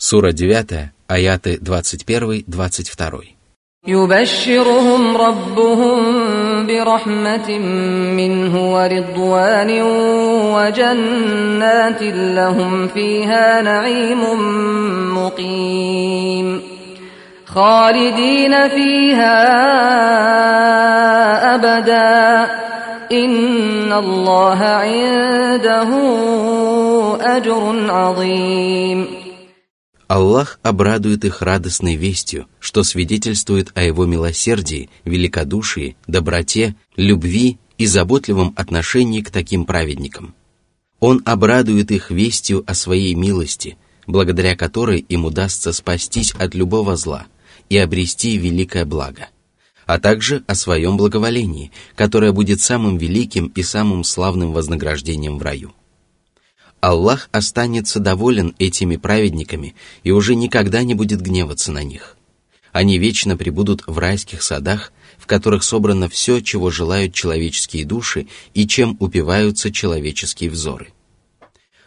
Сура 9, аяты 21-22. يبشرهم ربهم برحمة منه ورضوان وجنات لهم فيها نعيم مقيم خالدين فيها أبدا إن الله عنده أجر عظيم Аллах обрадует их радостной вестью, что свидетельствует о Его милосердии, великодушии, доброте, любви и заботливом отношении к таким праведникам. Он обрадует их вестью о своей милости, благодаря которой им удастся спастись от любого зла и обрести великое благо, а также о своем благоволении, которое будет самым великим и самым славным вознаграждением в раю. Аллах останется доволен этими праведниками и уже никогда не будет гневаться на них. Они вечно пребудут в райских садах, в которых собрано все, чего желают человеческие души и чем упиваются человеческие взоры.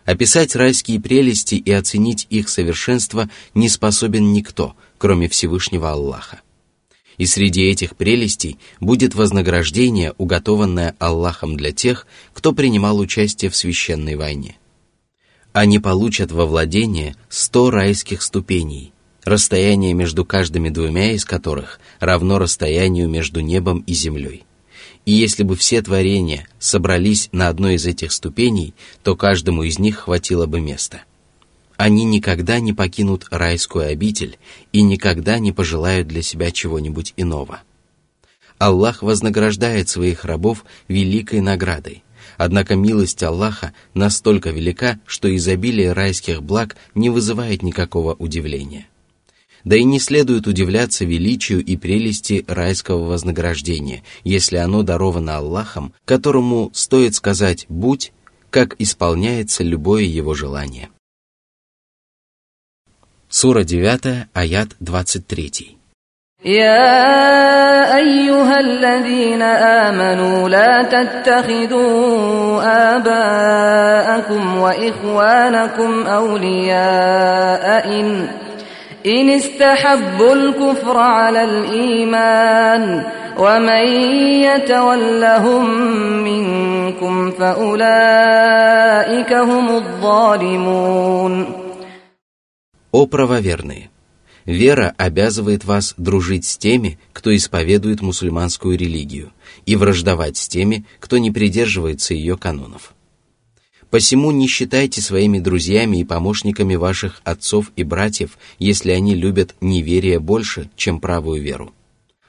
Описать райские прелести и оценить их совершенство не способен никто, кроме Всевышнего Аллаха. И среди этих прелестей будет вознаграждение, уготованное Аллахом для тех, кто принимал участие в священной войне – они получат во владение сто райских ступеней, расстояние между каждыми двумя из которых равно расстоянию между небом и землей. И если бы все творения собрались на одной из этих ступеней, то каждому из них хватило бы места. Они никогда не покинут райскую обитель и никогда не пожелают для себя чего-нибудь иного. Аллах вознаграждает своих рабов великой наградой, Однако милость Аллаха настолько велика, что изобилие райских благ не вызывает никакого удивления. Да и не следует удивляться величию и прелести райского вознаграждения, если оно даровано Аллахом, которому стоит сказать «будь», как исполняется любое его желание. Сура 9, аят 23. يا أيها الذين آمنوا لا تتخذوا آباءكم وإخوانكم أولياء إن إن استحبوا الكفر على الإيمان ومن يتولهم منكم فأولئك هم الظالمون О правоверные! Вера обязывает вас дружить с теми, кто исповедует мусульманскую религию, и враждовать с теми, кто не придерживается ее канонов. Посему не считайте своими друзьями и помощниками ваших отцов и братьев, если они любят неверие больше, чем правую веру.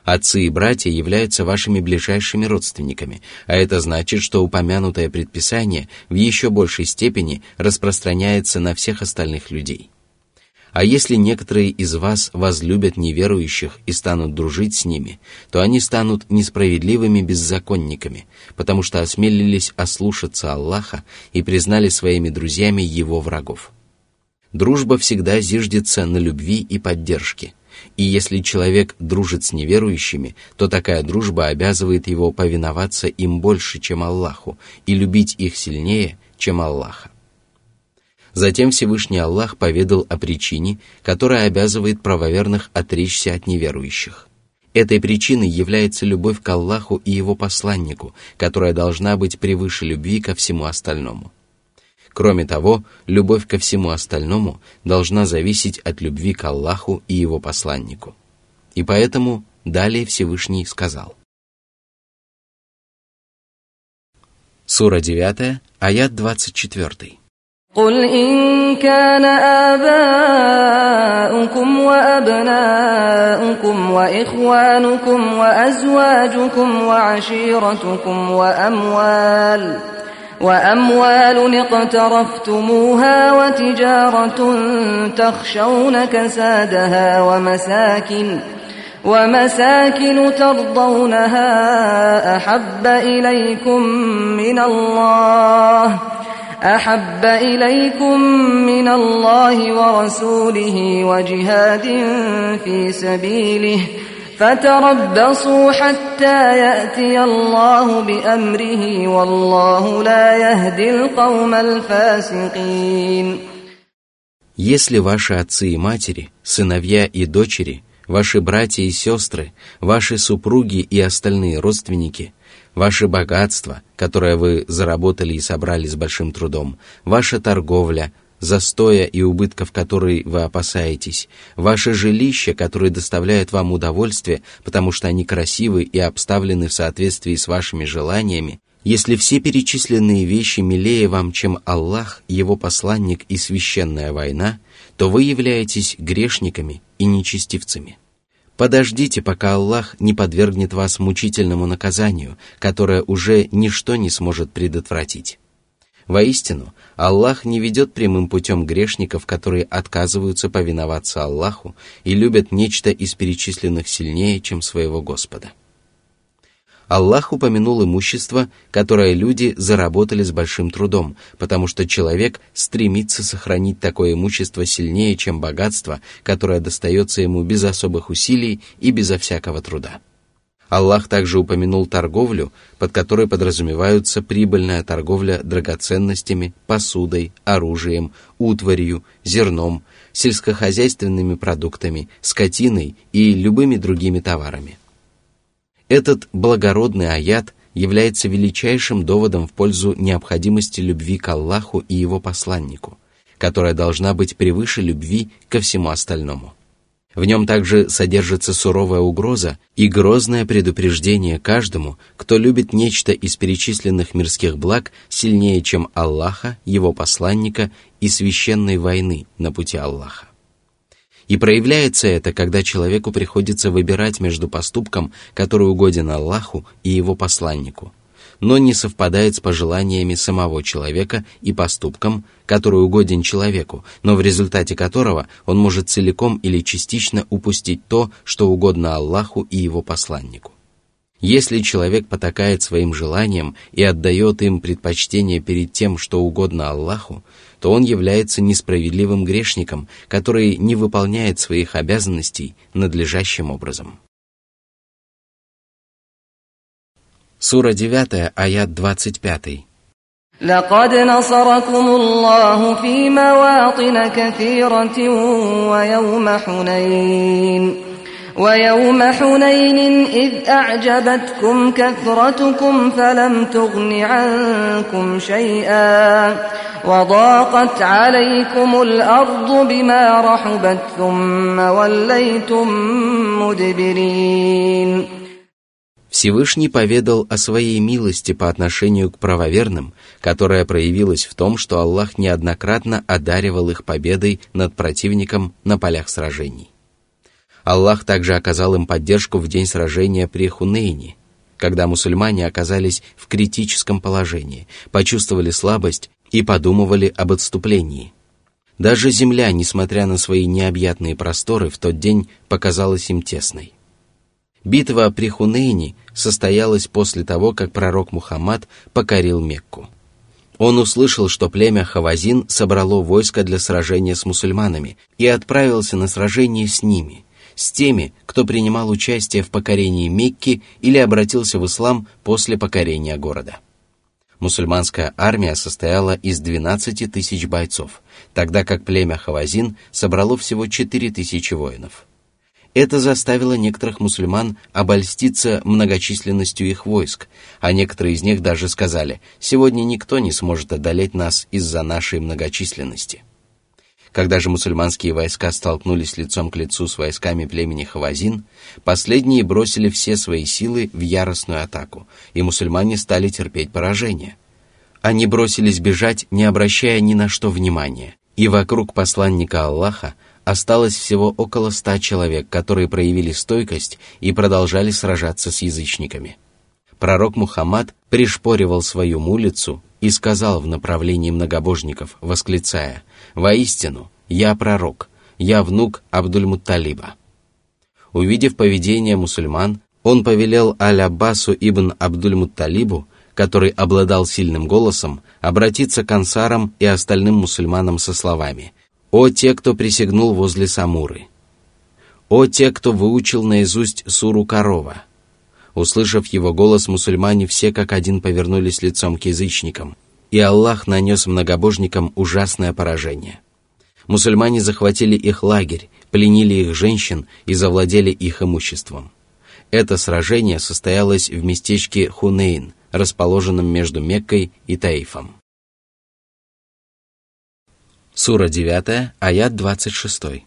Отцы и братья являются вашими ближайшими родственниками, а это значит, что упомянутое предписание в еще большей степени распространяется на всех остальных людей. А если некоторые из вас возлюбят неверующих и станут дружить с ними, то они станут несправедливыми беззаконниками, потому что осмелились ослушаться Аллаха и признали своими друзьями его врагов. Дружба всегда зиждется на любви и поддержке, и если человек дружит с неверующими, то такая дружба обязывает его повиноваться им больше, чем Аллаху, и любить их сильнее, чем Аллаха. Затем Всевышний Аллах поведал о причине, которая обязывает правоверных отречься от неверующих. Этой причиной является любовь к Аллаху и Его посланнику, которая должна быть превыше любви ко всему остальному. Кроме того, любовь ко всему остальному должна зависеть от любви к Аллаху и Его посланнику. И поэтому далее Всевышний сказал. Сура 9, аят 24. قل إن كان آباؤكم وأبناؤكم وإخوانكم وأزواجكم وعشيرتكم وأموال وأموال اقترفتموها وتجارة تخشون كسادها ومساكن ومساكن ترضونها أحب إليكم من الله ۖ أحب إليكم من الله ورسوله وجهاد في سبيله فتربصوا حتى يأتي الله بأمره والله لا يهدي القوم الفاسقين Если ваши отцы и матери, сыновья и дочери, ваши братья и сестры, ваши супруги и остальные родственники, ваше богатство, которое вы заработали и собрали с большим трудом, ваша торговля, застоя и убытков, которые вы опасаетесь, ваше жилище, которое доставляет вам удовольствие, потому что они красивы и обставлены в соответствии с вашими желаниями, если все перечисленные вещи милее вам, чем Аллах, Его посланник и священная война, то вы являетесь грешниками и нечестивцами. Подождите, пока Аллах не подвергнет вас мучительному наказанию, которое уже ничто не сможет предотвратить. Воистину, Аллах не ведет прямым путем грешников, которые отказываются повиноваться Аллаху и любят нечто из перечисленных сильнее, чем своего Господа. Аллах упомянул имущество, которое люди заработали с большим трудом, потому что человек стремится сохранить такое имущество сильнее, чем богатство, которое достается ему без особых усилий и безо всякого труда. Аллах также упомянул торговлю, под которой подразумеваются прибыльная торговля драгоценностями, посудой, оружием, утварью, зерном, сельскохозяйственными продуктами, скотиной и любыми другими товарами – этот благородный аят является величайшим доводом в пользу необходимости любви к Аллаху и Его посланнику, которая должна быть превыше любви ко всему остальному. В нем также содержится суровая угроза и грозное предупреждение каждому, кто любит нечто из перечисленных мирских благ сильнее, чем Аллаха, Его посланника и священной войны на пути Аллаха. И проявляется это, когда человеку приходится выбирать между поступком, который угоден Аллаху и его посланнику, но не совпадает с пожеланиями самого человека и поступком, который угоден человеку, но в результате которого он может целиком или частично упустить то, что угодно Аллаху и его посланнику. Если человек потакает своим желаниям и отдает им предпочтение перед тем, что угодно Аллаху, то он является несправедливым грешником, который не выполняет своих обязанностей надлежащим образом. Сура 9, аят 25. لقد نصركم الله في مواطن كثيرة ويوم حنين ويوم حنين إذ أعجبتكم كثرتكم فلم تغن عنكم شيئا وضاقت عليكم الأرض بما رحبت ثم وليتم مدبرين Всевышний поведал о своей милости по отношению к правоверным, которая проявилась в том, что Аллах неоднократно одаривал их победой над противником на полях сражений. Аллах также оказал им поддержку в день сражения при Хунейне, когда мусульмане оказались в критическом положении, почувствовали слабость и подумывали об отступлении. Даже земля, несмотря на свои необъятные просторы, в тот день показалась им тесной. Битва при Хунейне состоялась после того, как пророк Мухаммад покорил Мекку. Он услышал, что племя Хавазин собрало войско для сражения с мусульманами и отправился на сражение с ними, с теми, кто принимал участие в покорении Мекки или обратился в ислам после покорения города. Мусульманская армия состояла из 12 тысяч бойцов, тогда как племя Хавазин собрало всего 4 тысячи воинов. Это заставило некоторых мусульман обольститься многочисленностью их войск, а некоторые из них даже сказали, «Сегодня никто не сможет одолеть нас из-за нашей многочисленности». Когда же мусульманские войска столкнулись лицом к лицу с войсками племени Хавазин, последние бросили все свои силы в яростную атаку, и мусульмане стали терпеть поражение. Они бросились бежать, не обращая ни на что внимания, и вокруг посланника Аллаха осталось всего около ста человек, которые проявили стойкость и продолжали сражаться с язычниками. Пророк Мухаммад пришпоривал свою мулицу и сказал в направлении многобожников, восклицая «Воистину, я пророк, я внук Абдуль-Мутталиба». Увидев поведение мусульман, он повелел Аль-Аббасу ибн Абдуль-Мутталибу, который обладал сильным голосом, обратиться к ансарам и остальным мусульманам со словами «О те, кто присягнул возле Самуры! О те, кто выучил наизусть суру корова!» Услышав его голос, мусульмане все как один повернулись лицом к язычникам, и Аллах нанес многобожникам ужасное поражение. Мусульмане захватили их лагерь, пленили их женщин и завладели их имуществом. Это сражение состоялось в местечке Хунейн, расположенном между Меккой и Таифом. Сура 9, аят 26.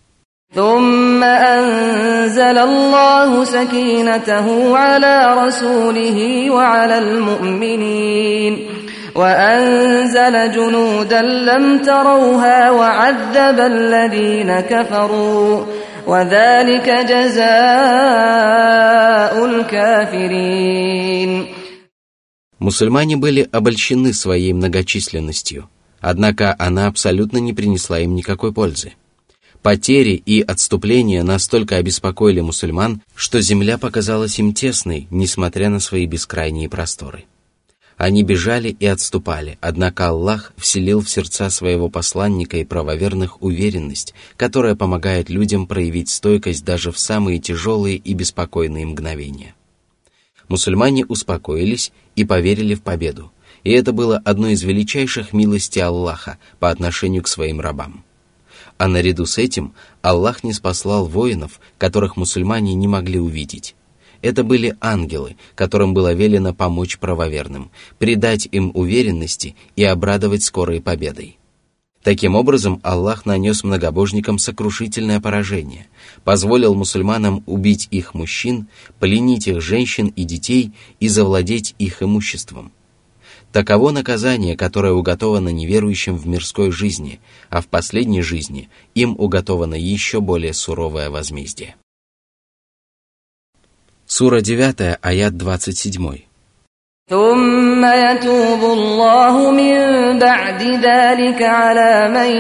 ثم أنزل الله سكينته على رسوله وعلى المؤمنين وأنزل جنودا لم تروها وعذب الذين كفروا وذلك جزاء الكافرين Мусульмане были обольщены своей многочисленностью, однако она абсолютно не принесла им никакой пользы. Потери и отступления настолько обеспокоили мусульман, что земля показалась им тесной, несмотря на свои бескрайние просторы. Они бежали и отступали, однако Аллах вселил в сердца своего посланника и правоверных уверенность, которая помогает людям проявить стойкость даже в самые тяжелые и беспокойные мгновения. Мусульмане успокоились и поверили в победу, и это было одной из величайших милостей Аллаха по отношению к своим рабам. А наряду с этим Аллах не спаслал воинов, которых мусульмане не могли увидеть. Это были ангелы, которым было велено помочь правоверным, придать им уверенности и обрадовать скорой победой. Таким образом, Аллах нанес многобожникам сокрушительное поражение, позволил мусульманам убить их мужчин, пленить их женщин и детей и завладеть их имуществом. Таково наказание, которое уготовано неверующим в мирской жизни, а в последней жизни им уготовано еще более суровое возмездие. Сура 9, аят 27. ثم يتوب الله من بعد ذلك على من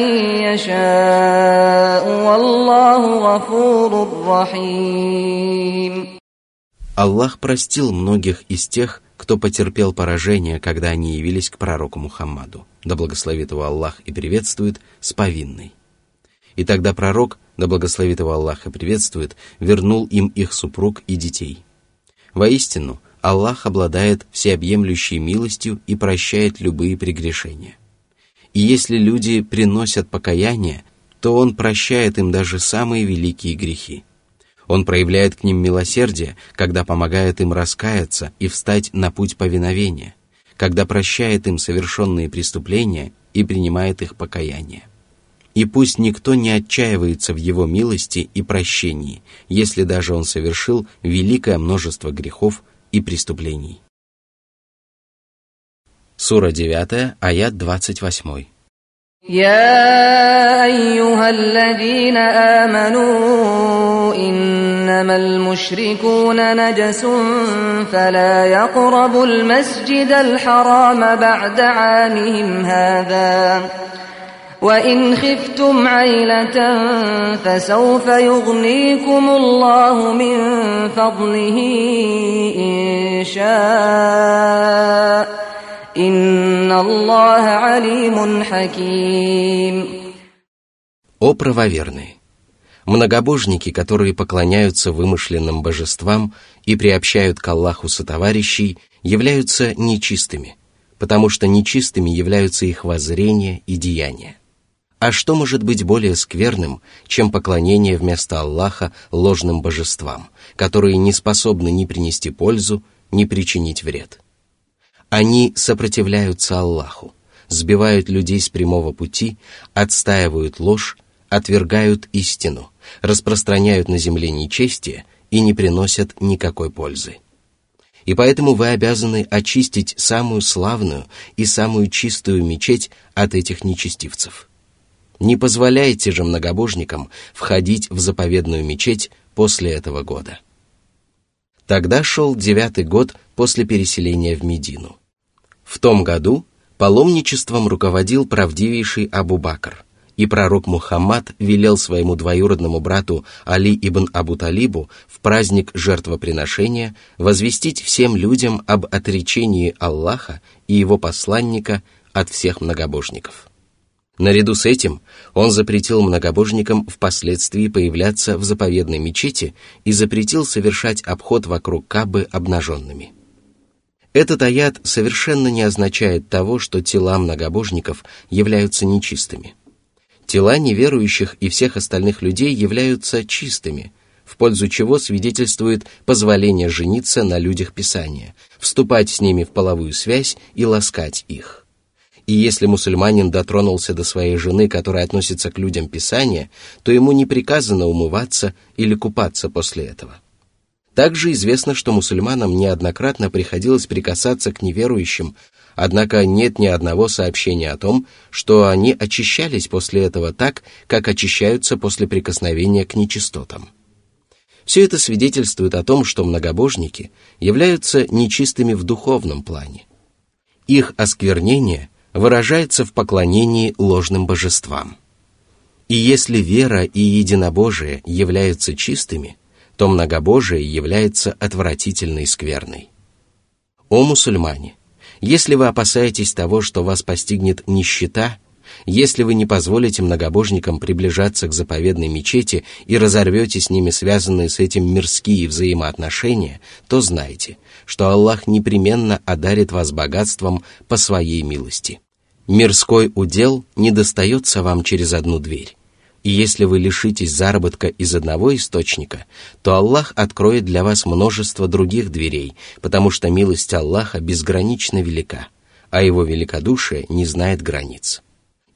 يشاء والله غفور رحيم Аллах простил многих из тех, кто потерпел поражение, когда они явились к пророку Мухаммаду, да благословит его Аллах и приветствует, с повинной. И тогда пророк, да благословит его Аллах и приветствует, вернул им их супруг и детей. Воистину, Аллах обладает всеобъемлющей милостью и прощает любые прегрешения. И если люди приносят покаяние, то Он прощает им даже самые великие грехи. Он проявляет к ним милосердие, когда помогает им раскаяться и встать на путь повиновения, когда прощает им совершенные преступления и принимает их покаяние И пусть никто не отчаивается в его милости и прощении, если даже он совершил великое множество грехов и преступлений. Сура 9, аят 28. يا أيها الذين آمنوا إنما المشركون نجس فلا يقربوا المسجد الحرام بعد عامهم هذا وإن خفتم عيلة فسوف يغنيكم الله من فضله إن شاء إن الله عليم حكيم О правоверные! Многобожники, которые поклоняются вымышленным божествам и приобщают к Аллаху сотоварищей, являются нечистыми, потому что нечистыми являются их воззрения и деяния. А что может быть более скверным, чем поклонение вместо Аллаха ложным божествам, которые не способны ни принести пользу, ни причинить вред? Они сопротивляются Аллаху, сбивают людей с прямого пути, отстаивают ложь, отвергают истину, распространяют на земле нечестие и не приносят никакой пользы. И поэтому вы обязаны очистить самую славную и самую чистую мечеть от этих нечестивцев. Не позволяйте же многобожникам входить в заповедную мечеть после этого года. Тогда шел девятый год после переселения в Медину. В том году паломничеством руководил правдивейший Абу Бакр, и пророк Мухаммад велел своему двоюродному брату Али ибн Абу Талибу в праздник жертвоприношения возвестить всем людям об отречении Аллаха и его посланника от всех многобожников. Наряду с этим он запретил многобожникам впоследствии появляться в заповедной мечети и запретил совершать обход вокруг Кабы обнаженными. Этот аят совершенно не означает того, что тела многобожников являются нечистыми. Тела неверующих и всех остальных людей являются чистыми, в пользу чего свидетельствует позволение жениться на людях Писания, вступать с ними в половую связь и ласкать их. И если мусульманин дотронулся до своей жены, которая относится к людям Писания, то ему не приказано умываться или купаться после этого. Также известно, что мусульманам неоднократно приходилось прикасаться к неверующим, однако нет ни одного сообщения о том, что они очищались после этого так, как очищаются после прикосновения к нечистотам. Все это свидетельствует о том, что многобожники являются нечистыми в духовном плане. Их осквернение выражается в поклонении ложным божествам. И если вера и единобожие являются чистыми, то многобожие является отвратительной скверной. О мусульмане! Если вы опасаетесь того, что вас постигнет нищета – если вы не позволите многобожникам приближаться к заповедной мечети и разорвете с ними связанные с этим мирские взаимоотношения, то знайте, что Аллах непременно одарит вас богатством по своей милости. Мирской удел не достается вам через одну дверь. И если вы лишитесь заработка из одного источника, то Аллах откроет для вас множество других дверей, потому что милость Аллаха безгранично велика, а его великодушие не знает границ.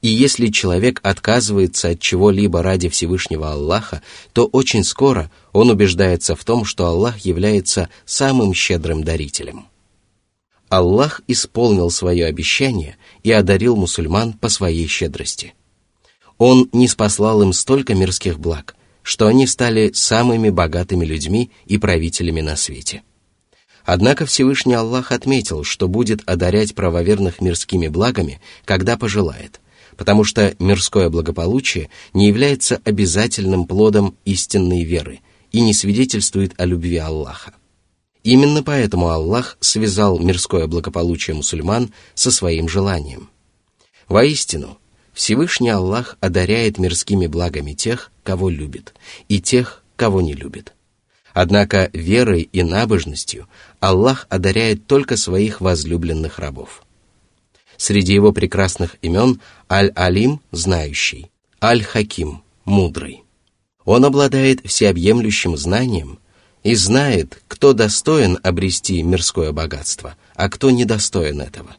И если человек отказывается от чего-либо ради Всевышнего Аллаха, то очень скоро он убеждается в том, что Аллах является самым щедрым дарителем. Аллах исполнил свое обещание и одарил мусульман по своей щедрости. Он не спаслал им столько мирских благ, что они стали самыми богатыми людьми и правителями на свете. Однако Всевышний Аллах отметил, что будет одарять правоверных мирскими благами, когда пожелает, потому что мирское благополучие не является обязательным плодом истинной веры и не свидетельствует о любви Аллаха. Именно поэтому Аллах связал мирское благополучие мусульман со своим желанием. Воистину, Всевышний Аллах одаряет мирскими благами тех, кого любит, и тех, кого не любит. Однако верой и набожностью Аллах одаряет только своих возлюбленных рабов. Среди его прекрасных имен Аль-Алим – знающий, Аль-Хаким – мудрый. Он обладает всеобъемлющим знанием и знает, кто достоин обрести мирское богатство, а кто недостоин этого.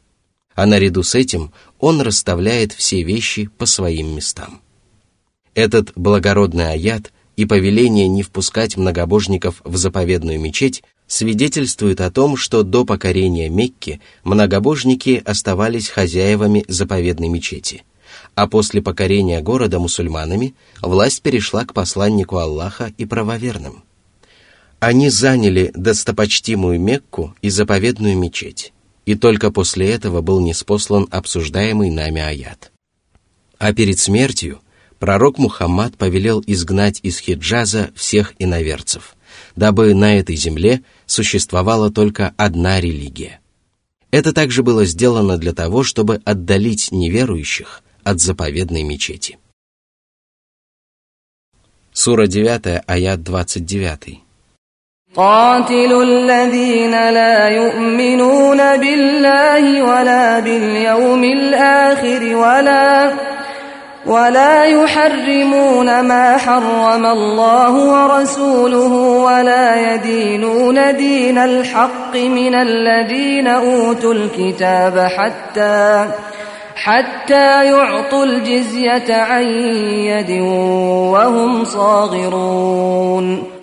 А наряду с этим он расставляет все вещи по своим местам. Этот благородный аят и повеление не впускать многобожников в заповедную мечеть свидетельствует о том, что до покорения Мекки многобожники оставались хозяевами заповедной мечети, а после покорения города мусульманами власть перешла к посланнику Аллаха и правоверным. Они заняли достопочтимую Мекку и заповедную мечеть, и только после этого был неспослан обсуждаемый нами аят. А перед смертью пророк Мухаммад повелел изгнать из Хиджаза всех иноверцев, дабы на этой земле существовала только одна религия. Это также было сделано для того, чтобы отдалить неверующих от заповедной мечети. Сура 9, аят 29. قاتلوا الذين لا يؤمنون بالله ولا باليوم الآخر ولا ولا يحرمون ما حرم الله ورسوله ولا يدينون دين الحق من الذين أوتوا الكتاب حتى حتى يعطوا الجزية عن يد وهم صاغرون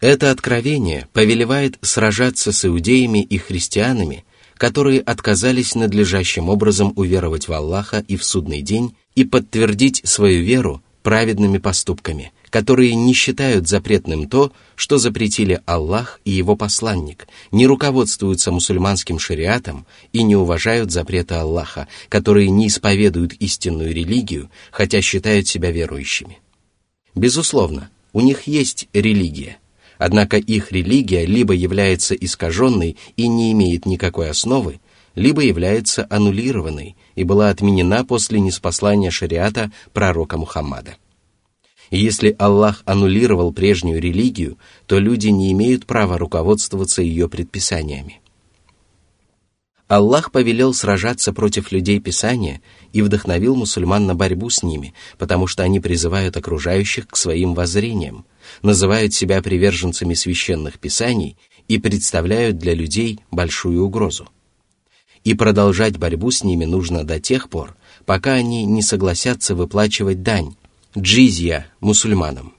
Это откровение повелевает сражаться с иудеями и христианами, которые отказались надлежащим образом уверовать в Аллаха и в судный день и подтвердить свою веру праведными поступками, которые не считают запретным то, что запретили Аллах и его посланник, не руководствуются мусульманским шариатом и не уважают запреты Аллаха, которые не исповедуют истинную религию, хотя считают себя верующими. Безусловно, у них есть религия, однако их религия либо является искаженной и не имеет никакой основы, либо является аннулированной и была отменена после неспослания шариата пророка Мухаммада. И если Аллах аннулировал прежнюю религию, то люди не имеют права руководствоваться ее предписаниями. Аллах повелел сражаться против людей Писания и вдохновил мусульман на борьбу с ними, потому что они призывают окружающих к своим воззрениям, называют себя приверженцами священных писаний и представляют для людей большую угрозу. И продолжать борьбу с ними нужно до тех пор, пока они не согласятся выплачивать дань, джизья, мусульманам.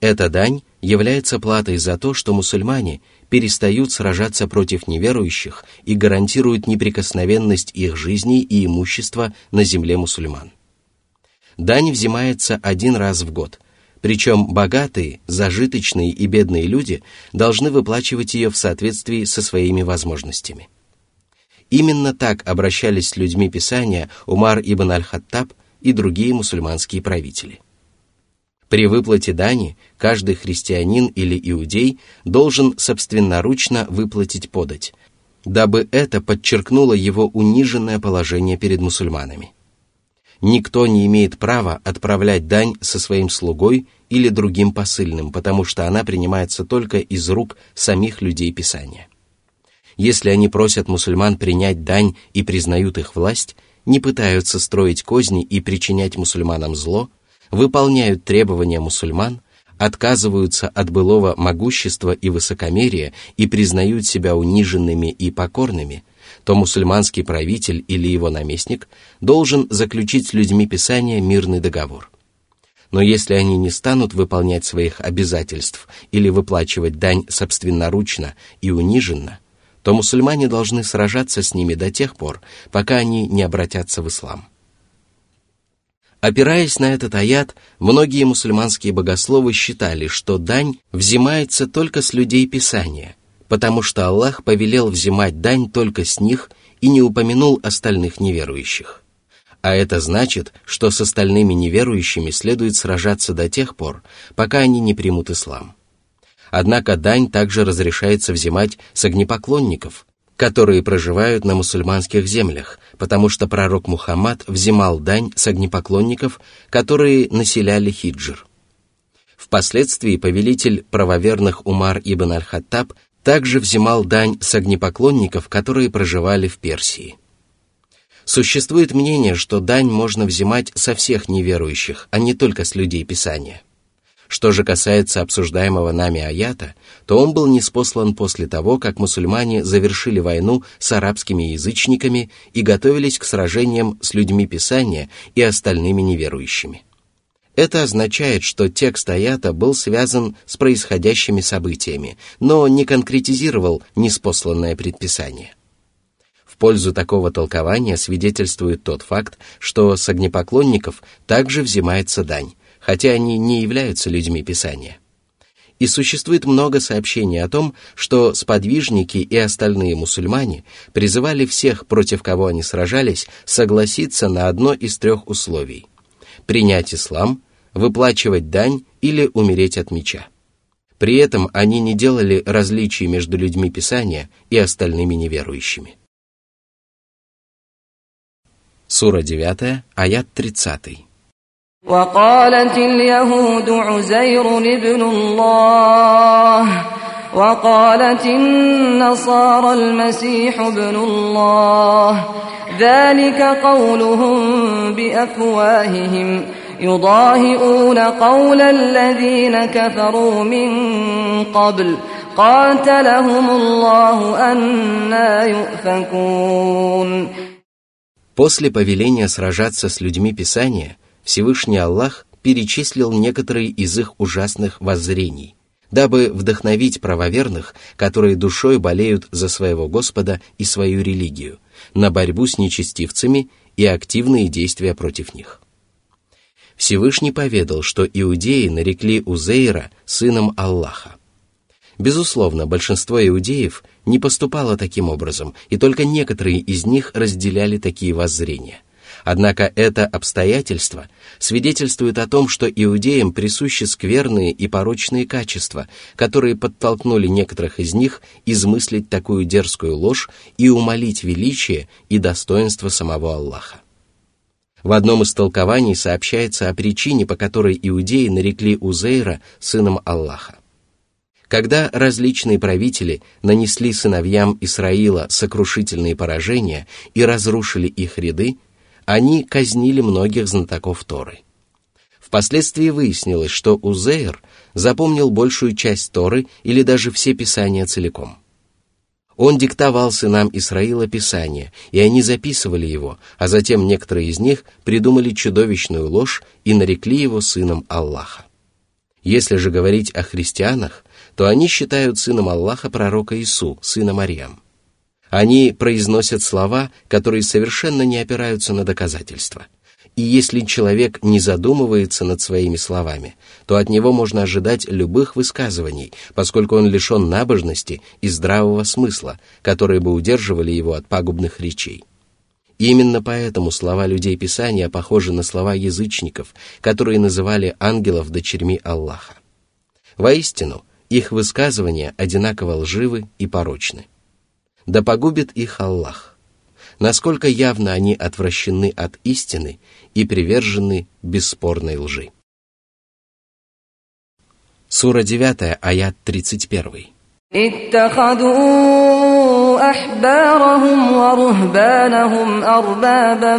Эта дань является платой за то, что мусульмане перестают сражаться против неверующих и гарантируют неприкосновенность их жизней и имущества на земле мусульман. Дань взимается один раз в год, причем богатые, зажиточные и бедные люди должны выплачивать ее в соответствии со своими возможностями. Именно так обращались с людьми Писания Умар ибн аль-Хаттаб и другие мусульманские правители – при выплате дани каждый христианин или иудей должен собственноручно выплатить подать, дабы это подчеркнуло его униженное положение перед мусульманами. Никто не имеет права отправлять дань со своим слугой или другим посыльным, потому что она принимается только из рук самих людей Писания. Если они просят мусульман принять дань и признают их власть, не пытаются строить козни и причинять мусульманам зло – выполняют требования мусульман, отказываются от былого могущества и высокомерия и признают себя униженными и покорными, то мусульманский правитель или его наместник должен заключить с людьми Писания мирный договор. Но если они не станут выполнять своих обязательств или выплачивать дань собственноручно и униженно, то мусульмане должны сражаться с ними до тех пор, пока они не обратятся в ислам. Опираясь на этот аят, многие мусульманские богословы считали, что дань взимается только с людей Писания, потому что Аллах повелел взимать дань только с них и не упомянул остальных неверующих. А это значит, что с остальными неверующими следует сражаться до тех пор, пока они не примут ислам. Однако дань также разрешается взимать с огнепоклонников, которые проживают на мусульманских землях, потому что пророк Мухаммад взимал дань с огнепоклонников, которые населяли хиджр. Впоследствии повелитель правоверных Умар ибн аль-Хаттаб также взимал дань с огнепоклонников, которые проживали в Персии. Существует мнение, что дань можно взимать со всех неверующих, а не только с людей Писания. Что же касается обсуждаемого нами аята, то он был неспослан после того, как мусульмане завершили войну с арабскими язычниками и готовились к сражениям с людьми Писания и остальными неверующими. Это означает, что текст аята был связан с происходящими событиями, но не конкретизировал неспосланное предписание. В пользу такого толкования свидетельствует тот факт, что с огнепоклонников также взимается дань, хотя они не являются людьми Писания. И существует много сообщений о том, что сподвижники и остальные мусульмане призывали всех, против кого они сражались, согласиться на одно из трех условий – принять ислам, выплачивать дань или умереть от меча. При этом они не делали различий между людьми Писания и остальными неверующими. Сура 9, аят 30. وقالت اليهود عزير ابن الله وقالت النصارى المسيح ابن الله ذلك قولهم بافواههم يضاهئون قول الذين كفروا من قبل قاتلهم الله أنا يؤفكون После повеления сражаться с людьми Писания – Всевышний Аллах перечислил некоторые из их ужасных воззрений, дабы вдохновить правоверных, которые душой болеют за своего Господа и свою религию, на борьбу с нечестивцами и активные действия против них. Всевышний поведал, что иудеи нарекли Узейра сыном Аллаха. Безусловно, большинство иудеев не поступало таким образом, и только некоторые из них разделяли такие воззрения. Однако это обстоятельство свидетельствует о том, что иудеям присущи скверные и порочные качества, которые подтолкнули некоторых из них измыслить такую дерзкую ложь и умолить величие и достоинство самого Аллаха. В одном из толкований сообщается о причине, по которой иудеи нарекли Узейра сыном Аллаха. Когда различные правители нанесли сыновьям Исраила сокрушительные поражения и разрушили их ряды, они казнили многих знатоков Торы. Впоследствии выяснилось, что Узейр запомнил большую часть Торы или даже все писания целиком. Он диктовал сынам Исраила Писание, и они записывали его, а затем некоторые из них придумали чудовищную ложь и нарекли его сыном Аллаха. Если же говорить о христианах, то они считают сыном Аллаха пророка Ису, сына Марьям. Они произносят слова, которые совершенно не опираются на доказательства. И если человек не задумывается над своими словами, то от него можно ожидать любых высказываний, поскольку он лишен набожности и здравого смысла, которые бы удерживали его от пагубных речей. именно поэтому слова людей Писания похожи на слова язычников, которые называли ангелов дочерьми Аллаха. Воистину, их высказывания одинаково лживы и порочны. Да погубит их Аллах Насколько явно они отвращены от истины и привержены бесспорной лжи. Сура 9, аят 31. اتخذوا أحبارهم ورهبانهم أربابا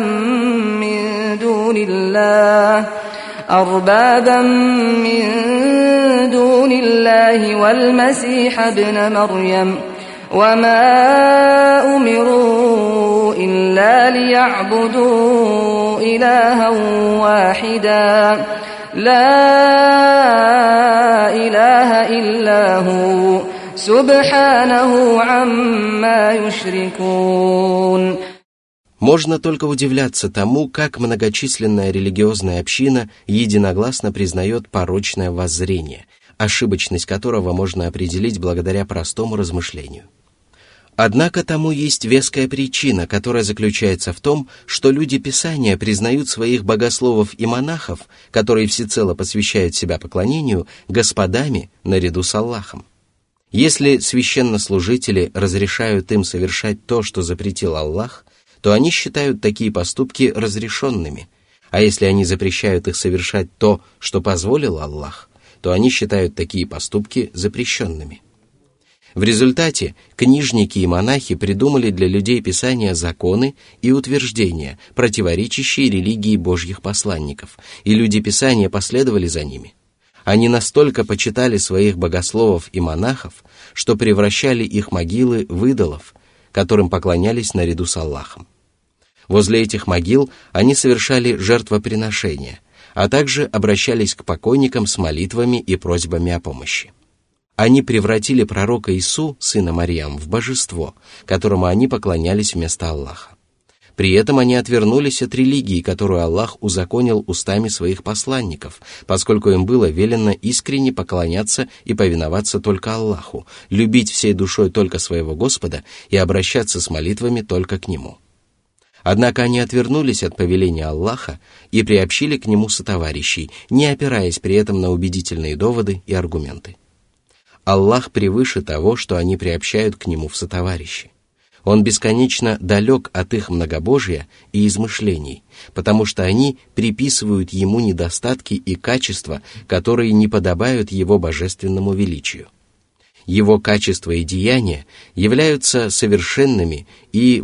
من دون الله أربابا من دون الله والمسيح ابن مريم وما أمروا إلا ليعبدوا إلها واحدا لا إله إلا هو سبحانه عما يشركون Можно только удивляться тому, как многочисленная религиозная община единогласно признает порочное воззрение, ошибочность которого можно определить благодаря простому размышлению. Однако тому есть веская причина, которая заключается в том, что люди Писания признают своих богословов и монахов, которые всецело посвящают себя поклонению, господами наряду с Аллахом. Если священнослужители разрешают им совершать то, что запретил Аллах, то они считают такие поступки разрешенными, а если они запрещают их совершать то, что позволил Аллах, то они считают такие поступки запрещенными. В результате книжники и монахи придумали для людей Писания законы и утверждения, противоречащие религии Божьих посланников, и люди Писания последовали за ними. Они настолько почитали своих богословов и монахов, что превращали их могилы в идолов, которым поклонялись наряду с Аллахом. Возле этих могил они совершали жертвоприношения, а также обращались к покойникам с молитвами и просьбами о помощи. Они превратили пророка Ису, сына Марьям, в божество, которому они поклонялись вместо Аллаха. При этом они отвернулись от религии, которую Аллах узаконил устами своих посланников, поскольку им было велено искренне поклоняться и повиноваться только Аллаху, любить всей душой только своего Господа и обращаться с молитвами только к Нему. Однако они отвернулись от повеления Аллаха и приобщили к Нему сотоварищей, не опираясь при этом на убедительные доводы и аргументы. Аллах превыше того, что они приобщают к Нему в сотоварищи. Он бесконечно далек от их многобожия и измышлений, потому что они приписывают ему недостатки и качества, которые не подобают его божественному величию. Его качества и деяния являются совершенными и